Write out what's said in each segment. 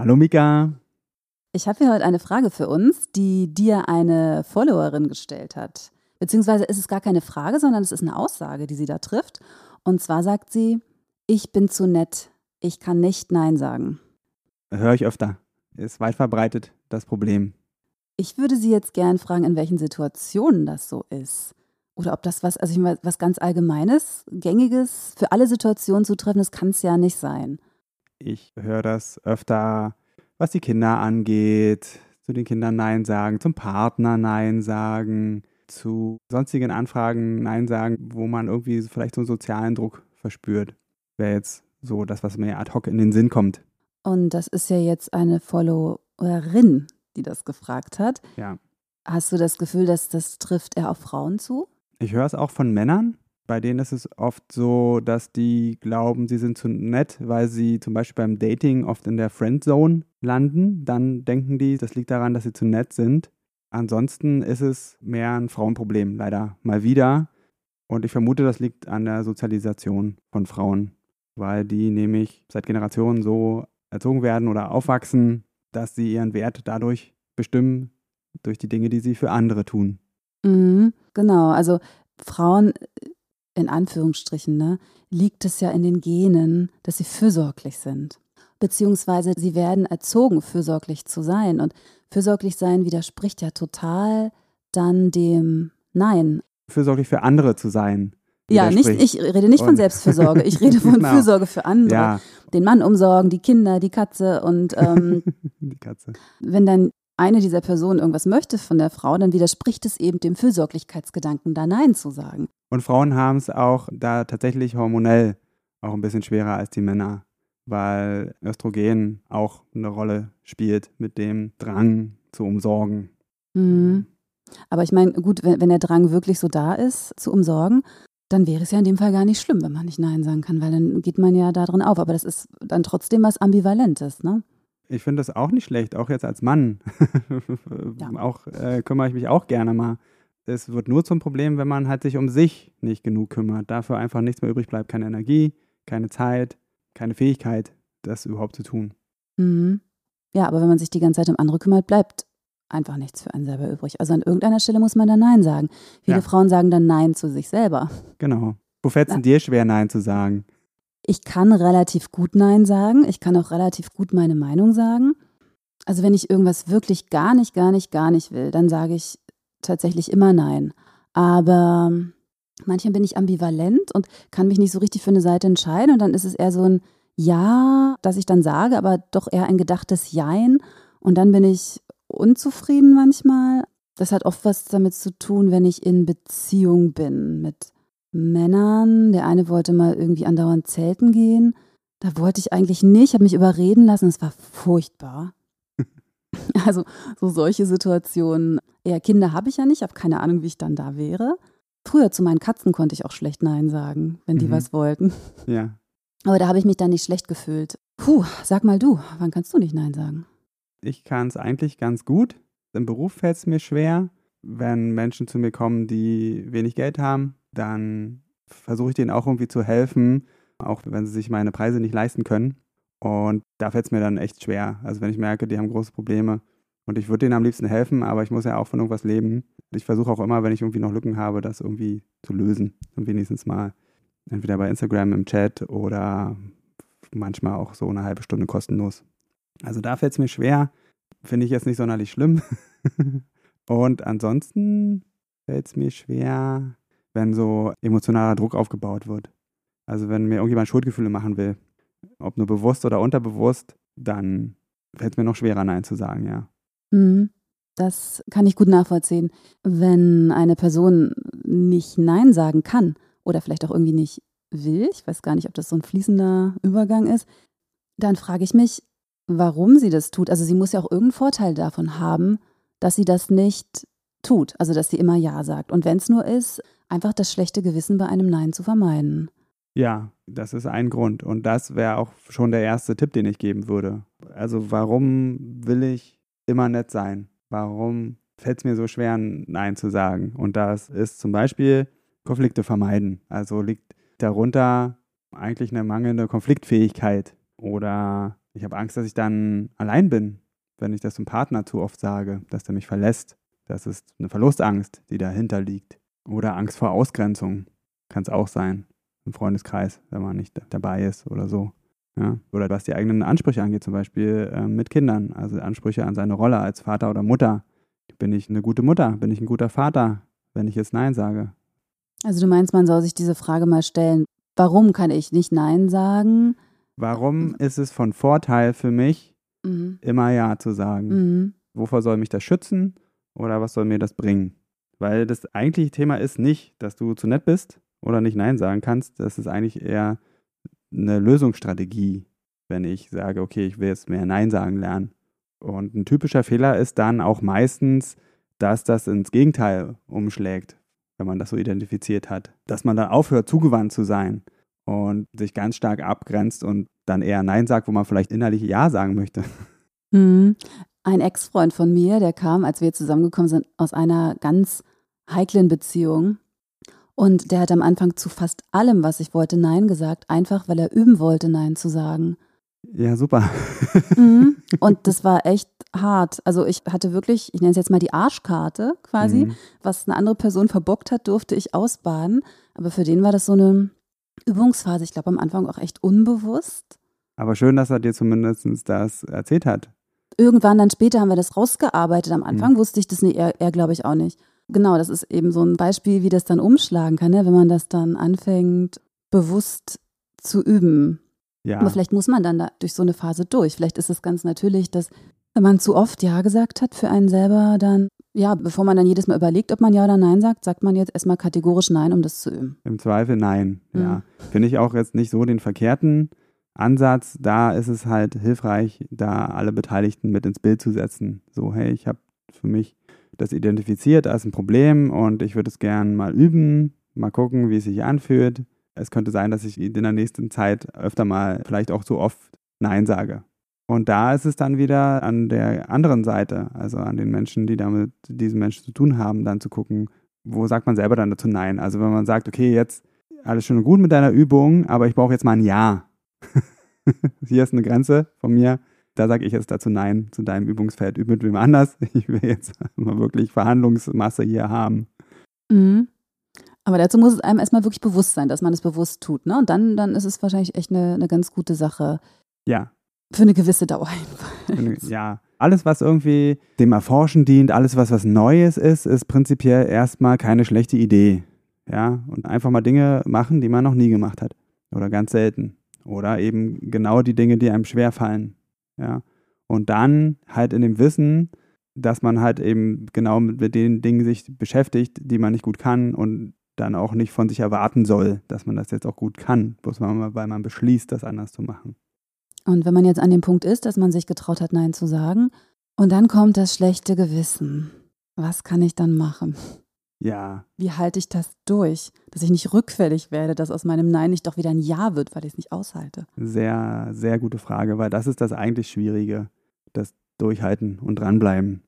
Hallo Mika. Ich habe hier heute eine Frage für uns, die dir eine Followerin gestellt hat. Beziehungsweise ist es gar keine Frage, sondern es ist eine Aussage, die sie da trifft. Und zwar sagt sie, ich bin zu nett, ich kann nicht Nein sagen. Höre ich öfter. Ist weit verbreitet das Problem. Ich würde sie jetzt gern fragen, in welchen Situationen das so ist. Oder ob das was, also ich meine, was ganz Allgemeines, Gängiges, für alle Situationen zutreffendes kann es ja nicht sein. Ich höre das öfter, was die Kinder angeht, zu den Kindern Nein sagen, zum Partner Nein sagen, zu sonstigen Anfragen Nein sagen, wo man irgendwie vielleicht so einen sozialen Druck verspürt. Wäre jetzt so das, was mir ad hoc in den Sinn kommt. Und das ist ja jetzt eine Followerin, die das gefragt hat. Ja. Hast du das Gefühl, dass das trifft eher auf Frauen zu? Ich höre es auch von Männern, bei denen ist es oft so, dass die glauben, sie sind zu nett, weil sie zum Beispiel beim Dating oft in der Friendzone landen. Dann denken die, das liegt daran, dass sie zu nett sind. Ansonsten ist es mehr ein Frauenproblem, leider mal wieder. Und ich vermute, das liegt an der Sozialisation von Frauen, weil die nämlich seit Generationen so erzogen werden oder aufwachsen, dass sie ihren Wert dadurch bestimmen, durch die Dinge, die sie für andere tun. Mhm, genau, also Frauen in Anführungsstrichen, ne, liegt es ja in den Genen, dass sie fürsorglich sind. Beziehungsweise sie werden erzogen, fürsorglich zu sein. Und fürsorglich sein widerspricht ja total dann dem Nein. Fürsorglich für andere zu sein. Ja, nicht, ich rede nicht von Selbstfürsorge, ich rede von genau. Fürsorge für andere. Ja. Den Mann umsorgen, die Kinder, die Katze und ähm, die Katze. wenn dann eine dieser Personen irgendwas möchte von der Frau, dann widerspricht es eben dem Fürsorglichkeitsgedanken, da Nein zu sagen. Und Frauen haben es auch da tatsächlich hormonell auch ein bisschen schwerer als die Männer, weil Östrogen auch eine Rolle spielt mit dem Drang zu umsorgen. Mhm. Aber ich meine, gut, wenn, wenn der Drang wirklich so da ist, zu umsorgen, dann wäre es ja in dem Fall gar nicht schlimm, wenn man nicht Nein sagen kann, weil dann geht man ja da drin auf. Aber das ist dann trotzdem was Ambivalentes, ne? Ich finde das auch nicht schlecht, auch jetzt als Mann. ja. Auch äh, kümmere ich mich auch gerne mal es wird nur zum Problem, wenn man halt sich um sich nicht genug kümmert. Dafür einfach nichts mehr übrig bleibt. Keine Energie, keine Zeit, keine Fähigkeit, das überhaupt zu tun. Mhm. Ja, aber wenn man sich die ganze Zeit um andere kümmert, bleibt einfach nichts für einen selber übrig. Also an irgendeiner Stelle muss man dann Nein sagen. Viele ja. Frauen sagen dann Nein zu sich selber. Genau. Wo fällt es dir schwer, Nein zu sagen? Ich kann relativ gut Nein sagen. Ich kann auch relativ gut meine Meinung sagen. Also wenn ich irgendwas wirklich gar nicht, gar nicht, gar nicht will, dann sage ich tatsächlich immer nein. Aber manchmal bin ich ambivalent und kann mich nicht so richtig für eine Seite entscheiden. Und dann ist es eher so ein Ja, das ich dann sage, aber doch eher ein gedachtes Jein. Und dann bin ich unzufrieden manchmal. Das hat oft was damit zu tun, wenn ich in Beziehung bin mit Männern. Der eine wollte mal irgendwie andauernd zelten gehen. Da wollte ich eigentlich nicht, habe mich überreden lassen. Es war furchtbar. Also so solche Situationen. Eher Kinder habe ich ja nicht, habe keine Ahnung, wie ich dann da wäre. Früher zu meinen Katzen konnte ich auch schlecht Nein sagen, wenn die mhm. was wollten. Ja. Aber da habe ich mich dann nicht schlecht gefühlt. Puh, sag mal du, wann kannst du nicht Nein sagen? Ich kann es eigentlich ganz gut. Im Beruf fällt es mir schwer. Wenn Menschen zu mir kommen, die wenig Geld haben, dann versuche ich denen auch irgendwie zu helfen, auch wenn sie sich meine Preise nicht leisten können. Und da fällt es mir dann echt schwer. Also wenn ich merke, die haben große Probleme und ich würde denen am liebsten helfen, aber ich muss ja auch von irgendwas leben. Ich versuche auch immer, wenn ich irgendwie noch Lücken habe, das irgendwie zu lösen. Und wenigstens mal entweder bei Instagram im Chat oder manchmal auch so eine halbe Stunde kostenlos. Also da fällt es mir schwer. Finde ich jetzt nicht sonderlich schlimm. und ansonsten fällt es mir schwer, wenn so emotionaler Druck aufgebaut wird. Also wenn mir irgendjemand Schuldgefühle machen will, ob nur bewusst oder unterbewusst, dann fällt es mir noch schwerer, Nein zu sagen, ja. Mhm. Das kann ich gut nachvollziehen. Wenn eine Person nicht Nein sagen kann oder vielleicht auch irgendwie nicht will, ich weiß gar nicht, ob das so ein fließender Übergang ist, dann frage ich mich, warum sie das tut. Also sie muss ja auch irgendeinen Vorteil davon haben, dass sie das nicht tut, also dass sie immer Ja sagt. Und wenn es nur ist, einfach das schlechte Gewissen bei einem Nein zu vermeiden. Ja, das ist ein Grund. Und das wäre auch schon der erste Tipp, den ich geben würde. Also warum will ich immer nett sein? Warum fällt es mir so schwer, Nein zu sagen? Und das ist zum Beispiel Konflikte vermeiden. Also liegt darunter eigentlich eine mangelnde Konfliktfähigkeit. Oder ich habe Angst, dass ich dann allein bin, wenn ich das zum Partner zu oft sage, dass er mich verlässt. Das ist eine Verlustangst, die dahinter liegt. Oder Angst vor Ausgrenzung. Kann es auch sein. Im Freundeskreis, wenn man nicht dabei ist oder so. Ja? Oder was die eigenen Ansprüche angeht, zum Beispiel äh, mit Kindern. Also Ansprüche an seine Rolle als Vater oder Mutter. Bin ich eine gute Mutter? Bin ich ein guter Vater, wenn ich jetzt Nein sage? Also du meinst, man soll sich diese Frage mal stellen, warum kann ich nicht Nein sagen? Warum ist es von Vorteil für mich, mhm. immer Ja zu sagen? Mhm. Wovor soll mich das schützen oder was soll mir das bringen? Weil das eigentliche Thema ist nicht, dass du zu nett bist oder nicht Nein sagen kannst. Das ist eigentlich eher eine Lösungsstrategie, wenn ich sage, okay, ich will jetzt mehr Nein sagen lernen. Und ein typischer Fehler ist dann auch meistens, dass das ins Gegenteil umschlägt, wenn man das so identifiziert hat. Dass man dann aufhört, zugewandt zu sein und sich ganz stark abgrenzt und dann eher Nein sagt, wo man vielleicht innerlich Ja sagen möchte. Mhm. Ein Ex-Freund von mir, der kam, als wir zusammengekommen sind, aus einer ganz heiklen Beziehung. Und der hat am Anfang zu fast allem, was ich wollte, Nein gesagt, einfach weil er üben wollte, Nein zu sagen. Ja, super. Mhm. Und das war echt hart. Also ich hatte wirklich, ich nenne es jetzt mal die Arschkarte quasi. Mhm. Was eine andere Person verbockt hat, durfte ich ausbaden. Aber für den war das so eine Übungsphase, ich glaube am Anfang auch echt unbewusst. Aber schön, dass er dir zumindest das erzählt hat. Irgendwann dann später haben wir das rausgearbeitet. Am Anfang mhm. wusste ich das nicht, er, er glaube ich auch nicht. Genau, das ist eben so ein Beispiel, wie das dann umschlagen kann, ne? wenn man das dann anfängt, bewusst zu üben. Ja. Aber vielleicht muss man dann da durch so eine Phase durch. Vielleicht ist es ganz natürlich, dass wenn man zu oft Ja gesagt hat für einen selber, dann, ja, bevor man dann jedes Mal überlegt, ob man Ja oder Nein sagt, sagt man jetzt erstmal kategorisch Nein, um das zu üben. Im Zweifel Nein, mhm. ja. Finde ich auch jetzt nicht so den verkehrten Ansatz. Da ist es halt hilfreich, da alle Beteiligten mit ins Bild zu setzen. So, hey, ich habe für mich das identifiziert als ein Problem und ich würde es gern mal üben, mal gucken, wie es sich anfühlt. Es könnte sein, dass ich in der nächsten Zeit öfter mal, vielleicht auch so oft Nein sage. Und da ist es dann wieder an der anderen Seite, also an den Menschen, die damit diesen Menschen zu tun haben, dann zu gucken, wo sagt man selber dann dazu Nein. Also wenn man sagt, okay, jetzt alles schön und gut mit deiner Übung, aber ich brauche jetzt mal ein Ja. Hier ist eine Grenze von mir. Da sage ich jetzt dazu Nein zu deinem Übungsfeld. Üb mit wem anders. Ich will jetzt mal wirklich Verhandlungsmasse hier haben. Mhm. Aber dazu muss es einem erstmal wirklich bewusst sein, dass man es bewusst tut. Ne? Und dann, dann ist es wahrscheinlich echt eine, eine ganz gute Sache. Ja. Für eine gewisse Dauer jedenfalls. Ja. Alles, was irgendwie dem Erforschen dient, alles, was was Neues ist, ist prinzipiell erstmal keine schlechte Idee. Ja. Und einfach mal Dinge machen, die man noch nie gemacht hat. Oder ganz selten. Oder eben genau die Dinge, die einem schwerfallen. Ja. Und dann halt in dem Wissen, dass man halt eben genau mit den Dingen sich beschäftigt, die man nicht gut kann und dann auch nicht von sich erwarten soll, dass man das jetzt auch gut kann, bloß weil man beschließt, das anders zu machen. Und wenn man jetzt an dem Punkt ist, dass man sich getraut hat, Nein zu sagen, und dann kommt das schlechte Gewissen. Was kann ich dann machen? Ja. Wie halte ich das durch, dass ich nicht rückfällig werde, dass aus meinem Nein nicht doch wieder ein Ja wird, weil ich es nicht aushalte? Sehr, sehr gute Frage, weil das ist das eigentlich Schwierige, das Durchhalten und dranbleiben.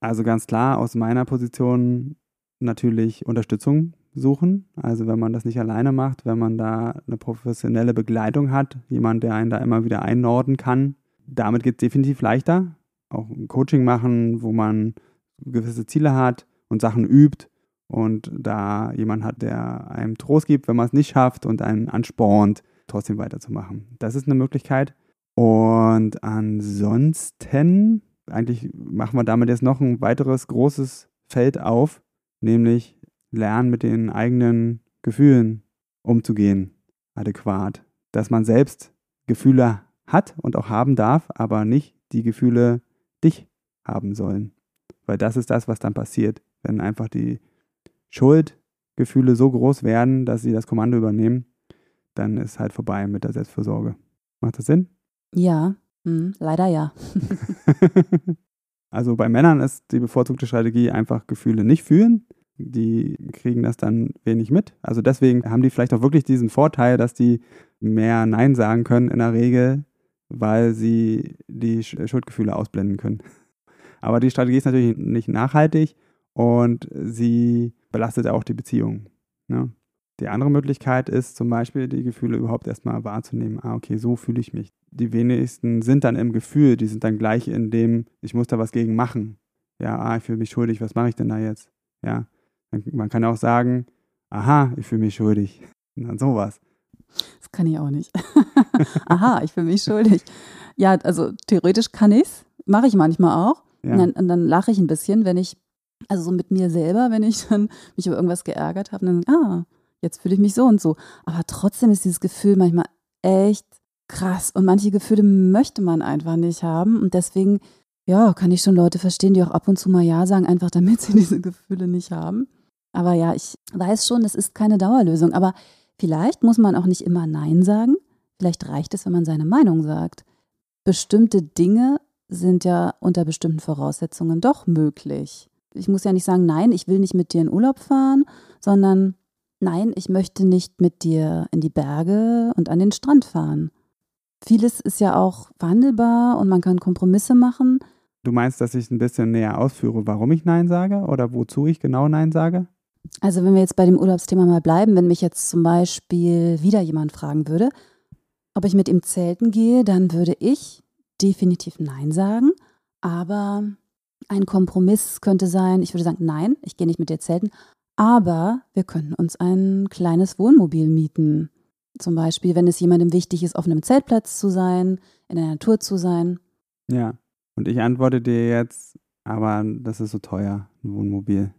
Also ganz klar aus meiner Position natürlich Unterstützung suchen. Also wenn man das nicht alleine macht, wenn man da eine professionelle Begleitung hat, jemand, der einen da immer wieder einnorden kann, damit geht es definitiv leichter. Auch ein Coaching machen, wo man gewisse Ziele hat und Sachen übt und da jemand hat, der einem Trost gibt, wenn man es nicht schafft und einen anspornt, trotzdem weiterzumachen. Das ist eine Möglichkeit. Und ansonsten, eigentlich machen wir damit jetzt noch ein weiteres großes Feld auf, nämlich lernen, mit den eigenen Gefühlen umzugehen, adäquat. Dass man selbst Gefühle hat und auch haben darf, aber nicht die Gefühle dich haben sollen. Weil das ist das, was dann passiert, wenn einfach die Schuldgefühle so groß werden, dass sie das Kommando übernehmen, dann ist halt vorbei mit der Selbstversorge. Macht das Sinn? Ja, Hm, leider ja. also bei Männern ist die bevorzugte Strategie einfach Gefühle nicht fühlen. Die kriegen das dann wenig mit. Also deswegen haben die vielleicht auch wirklich diesen Vorteil, dass die mehr Nein sagen können in der Regel, weil sie die Schuldgefühle ausblenden können. Aber die Strategie ist natürlich nicht nachhaltig und sie belastet auch die Beziehung. Ne? Die andere Möglichkeit ist zum Beispiel, die Gefühle überhaupt erstmal wahrzunehmen. Ah, okay, so fühle ich mich. Die wenigsten sind dann im Gefühl, die sind dann gleich in dem, ich muss da was gegen machen. Ja, ah, ich fühle mich schuldig, was mache ich denn da jetzt? Ja, man kann auch sagen, aha, ich fühle mich schuldig. Und dann sowas. Das kann ich auch nicht. aha, ich fühle mich schuldig. Ja, also theoretisch kann ich es, mache ich manchmal auch. Ja. Und dann, und dann lache ich ein bisschen, wenn ich, also so mit mir selber, wenn ich dann mich über irgendwas geärgert habe, dann, ah, jetzt fühle ich mich so und so. Aber trotzdem ist dieses Gefühl manchmal echt krass. Und manche Gefühle möchte man einfach nicht haben. Und deswegen, ja, kann ich schon Leute verstehen, die auch ab und zu mal Ja sagen, einfach damit sie diese Gefühle nicht haben. Aber ja, ich weiß schon, es ist keine Dauerlösung. Aber vielleicht muss man auch nicht immer Nein sagen. Vielleicht reicht es, wenn man seine Meinung sagt. Bestimmte Dinge sind ja unter bestimmten Voraussetzungen doch möglich. Ich muss ja nicht sagen, nein, ich will nicht mit dir in Urlaub fahren, sondern nein, ich möchte nicht mit dir in die Berge und an den Strand fahren. Vieles ist ja auch verhandelbar und man kann Kompromisse machen. Du meinst, dass ich ein bisschen näher ausführe, warum ich Nein sage oder wozu ich genau Nein sage? Also wenn wir jetzt bei dem Urlaubsthema mal bleiben, wenn mich jetzt zum Beispiel wieder jemand fragen würde, ob ich mit ihm zelten gehe, dann würde ich definitiv Nein sagen. Aber ein Kompromiss könnte sein, ich würde sagen, nein, ich gehe nicht mit dir zelten, aber wir könnten uns ein kleines Wohnmobil mieten. Zum Beispiel, wenn es jemandem wichtig ist, auf einem Zeltplatz zu sein, in der Natur zu sein. Ja, und ich antworte dir jetzt, aber das ist so teuer, ein Wohnmobil.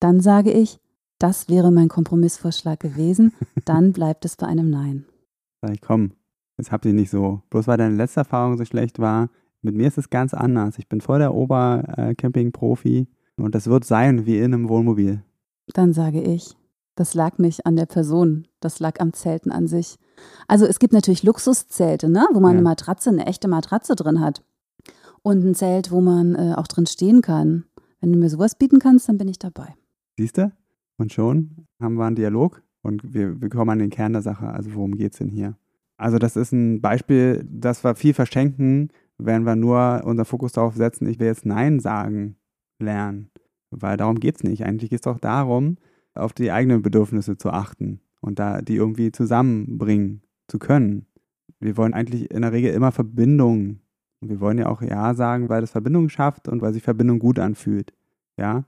Dann sage ich, das wäre mein Kompromissvorschlag gewesen, dann bleibt es bei einem Nein. Sag ich, komm, jetzt habt ihr nicht so. Bloß weil deine letzte Erfahrung so schlecht war, mit mir ist es ganz anders. Ich bin voll der Obercamping-Profi und das wird sein wie in einem Wohnmobil. Dann sage ich, das lag nicht an der Person, das lag am Zelten an sich. Also es gibt natürlich Luxuszelte, ne? wo man ja. eine Matratze, eine echte Matratze drin hat. Und ein Zelt, wo man äh, auch drin stehen kann. Wenn du mir sowas bieten kannst, dann bin ich dabei. Siehst du? Und schon haben wir einen Dialog und wir, wir kommen an den Kern der Sache. Also worum geht es denn hier? Also das ist ein Beispiel, dass wir viel verschenken, wenn wir nur unser Fokus darauf setzen, ich will jetzt Nein sagen lernen. Weil darum geht es nicht. Eigentlich geht es doch darum, auf die eigenen Bedürfnisse zu achten und da die irgendwie zusammenbringen zu können. Wir wollen eigentlich in der Regel immer Verbindung. Und wir wollen ja auch Ja sagen, weil das Verbindung schafft und weil sich Verbindung gut anfühlt. Ja.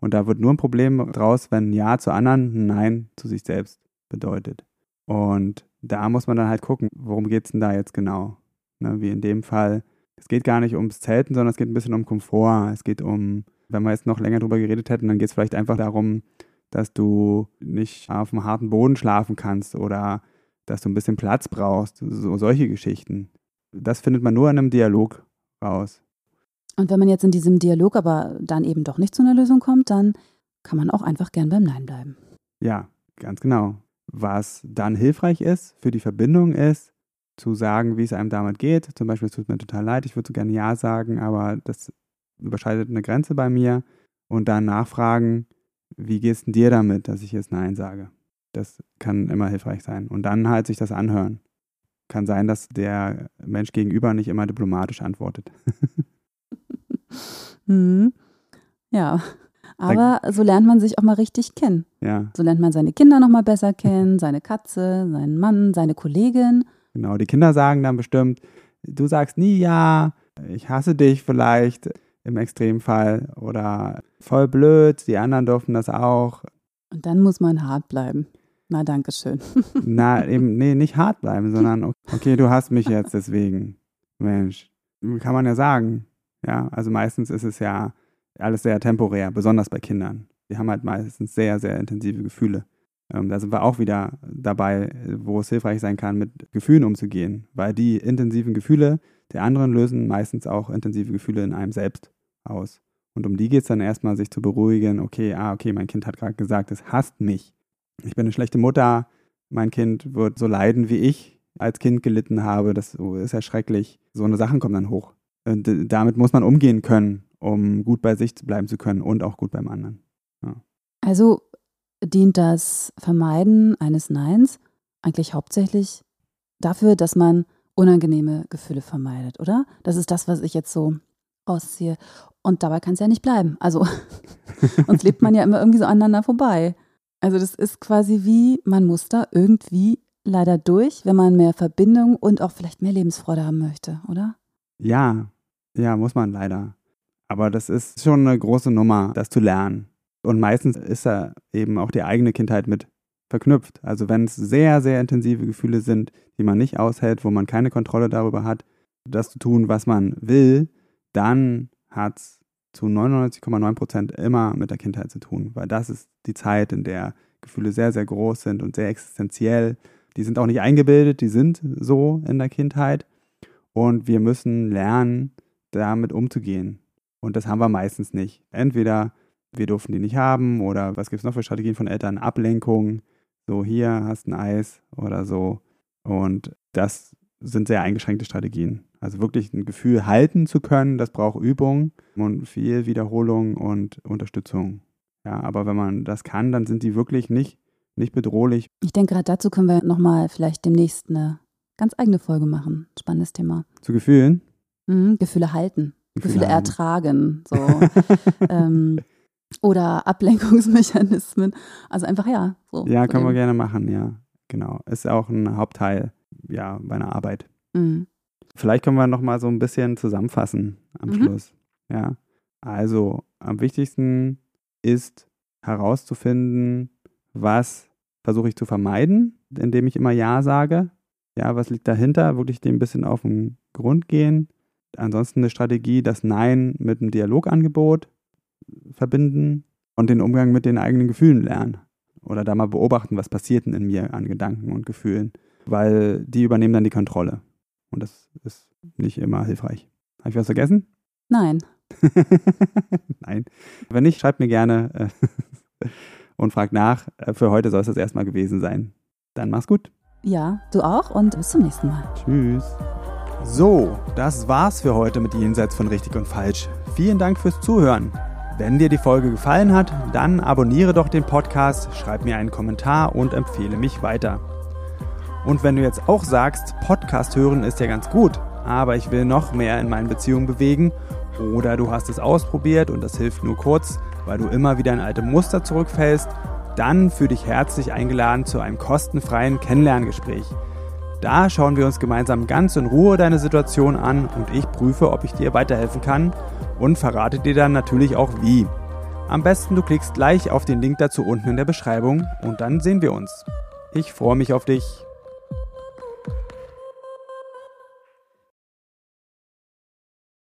Und da wird nur ein Problem draus, wenn Ja zu anderen, ein Nein zu sich selbst bedeutet. Und da muss man dann halt gucken, worum geht es denn da jetzt genau? Ne, wie in dem Fall, es geht gar nicht ums Zelten, sondern es geht ein bisschen um Komfort. Es geht um wenn wir jetzt noch länger drüber geredet hätten, dann geht es vielleicht einfach darum, dass du nicht auf dem harten Boden schlafen kannst oder dass du ein bisschen Platz brauchst, so solche Geschichten. Das findet man nur in einem Dialog raus. Und wenn man jetzt in diesem Dialog aber dann eben doch nicht zu einer Lösung kommt, dann kann man auch einfach gern beim Nein bleiben. Ja, ganz genau. Was dann hilfreich ist für die Verbindung ist, zu sagen, wie es einem damit geht. Zum Beispiel, es tut mir total leid, ich würde so gerne Ja sagen, aber das überschreitet eine Grenze bei mir und dann nachfragen, wie gehst du dir damit, dass ich jetzt Nein sage? Das kann immer hilfreich sein. Und dann halt sich das anhören. Kann sein, dass der Mensch gegenüber nicht immer diplomatisch antwortet. hm. Ja, aber so lernt man sich auch mal richtig kennen. Ja. So lernt man seine Kinder noch mal besser kennen, seine Katze, seinen Mann, seine Kollegin. Genau, die Kinder sagen dann bestimmt, du sagst nie ja, ich hasse dich vielleicht im Extremfall oder voll blöd, die anderen durften das auch. Und dann muss man hart bleiben. Na, danke schön. Na, eben, nee, nicht hart bleiben, sondern okay, du hast mich jetzt deswegen. Mensch, kann man ja sagen. Ja, also meistens ist es ja alles sehr temporär, besonders bei Kindern. Die haben halt meistens sehr, sehr intensive Gefühle. Ähm, da sind wir auch wieder dabei, wo es hilfreich sein kann, mit Gefühlen umzugehen, weil die intensiven Gefühle der anderen lösen meistens auch intensive Gefühle in einem selbst aus. Und um die geht es dann erstmal, sich zu beruhigen, okay, ah, okay, mein Kind hat gerade gesagt, es hasst mich. Ich bin eine schlechte Mutter, mein Kind wird so leiden wie ich als Kind gelitten habe. Das ist ja schrecklich. So eine Sachen kommen dann hoch. Und damit muss man umgehen können, um gut bei sich bleiben zu können und auch gut beim anderen. Ja. Also dient das Vermeiden eines Neins eigentlich hauptsächlich dafür, dass man unangenehme Gefühle vermeidet, oder? Das ist das, was ich jetzt so rausziehe. Und dabei kann es ja nicht bleiben. Also, sonst lebt man ja immer irgendwie so aneinander vorbei. Also, das ist quasi wie, man muss da irgendwie leider durch, wenn man mehr Verbindung und auch vielleicht mehr Lebensfreude haben möchte, oder? Ja, ja, muss man leider. Aber das ist schon eine große Nummer, das zu lernen. Und meistens ist da eben auch die eigene Kindheit mit verknüpft. Also wenn es sehr, sehr intensive Gefühle sind, die man nicht aushält, wo man keine Kontrolle darüber hat, das zu tun, was man will, dann hat es zu 99,9 Prozent immer mit der Kindheit zu tun, weil das ist die Zeit, in der Gefühle sehr, sehr groß sind und sehr existenziell. Die sind auch nicht eingebildet, die sind so in der Kindheit. Und wir müssen lernen, damit umzugehen. Und das haben wir meistens nicht. Entweder wir durften die nicht haben oder was gibt es noch für Strategien von Eltern? Ablenkung, so hier hast ein Eis oder so. Und das sind sehr eingeschränkte Strategien. Also wirklich ein Gefühl halten zu können, das braucht Übung und viel Wiederholung und Unterstützung. Ja, aber wenn man das kann, dann sind die wirklich nicht, nicht bedrohlich. Ich denke, gerade dazu können wir nochmal vielleicht demnächst eine ganz eigene Folge machen. Spannendes Thema. Zu Gefühlen? Mhm, Gefühle halten, Gefühle, Gefühle ertragen. So. ähm, oder Ablenkungsmechanismen. Also einfach ja. So, ja, können wir gerne machen, ja. Genau. Ist auch ein Hauptteil ja, meiner Arbeit. Mhm. Vielleicht können wir nochmal so ein bisschen zusammenfassen am mhm. Schluss. Ja. Also am wichtigsten ist herauszufinden, was versuche ich zu vermeiden, indem ich immer Ja sage. Ja, was liegt dahinter? Wirklich dem ein bisschen auf den Grund gehen. Ansonsten eine Strategie, das Nein mit einem Dialogangebot verbinden und den Umgang mit den eigenen Gefühlen lernen. Oder da mal beobachten, was passiert denn in mir an Gedanken und Gefühlen. Weil die übernehmen dann die Kontrolle. Und das ist nicht immer hilfreich. Habe ich was vergessen? Nein. Nein. Wenn nicht, schreibt mir gerne äh, und fragt nach. Äh, für heute soll es das erstmal gewesen sein. Dann mach's gut. Ja, du auch und bis zum nächsten Mal. Tschüss. So, das war's für heute mit Jenseits von richtig und falsch. Vielen Dank fürs Zuhören. Wenn dir die Folge gefallen hat, dann abonniere doch den Podcast, schreib mir einen Kommentar und empfehle mich weiter. Und wenn du jetzt auch sagst, Podcast hören ist ja ganz gut, aber ich will noch mehr in meinen Beziehungen bewegen, oder du hast es ausprobiert und das hilft nur kurz, weil du immer wieder in alte Muster zurückfällst, dann fühle dich herzlich eingeladen zu einem kostenfreien Kennenlerngespräch. Da schauen wir uns gemeinsam ganz in Ruhe deine Situation an und ich prüfe, ob ich dir weiterhelfen kann und verrate dir dann natürlich auch wie. Am besten du klickst gleich auf den Link dazu unten in der Beschreibung und dann sehen wir uns. Ich freue mich auf dich.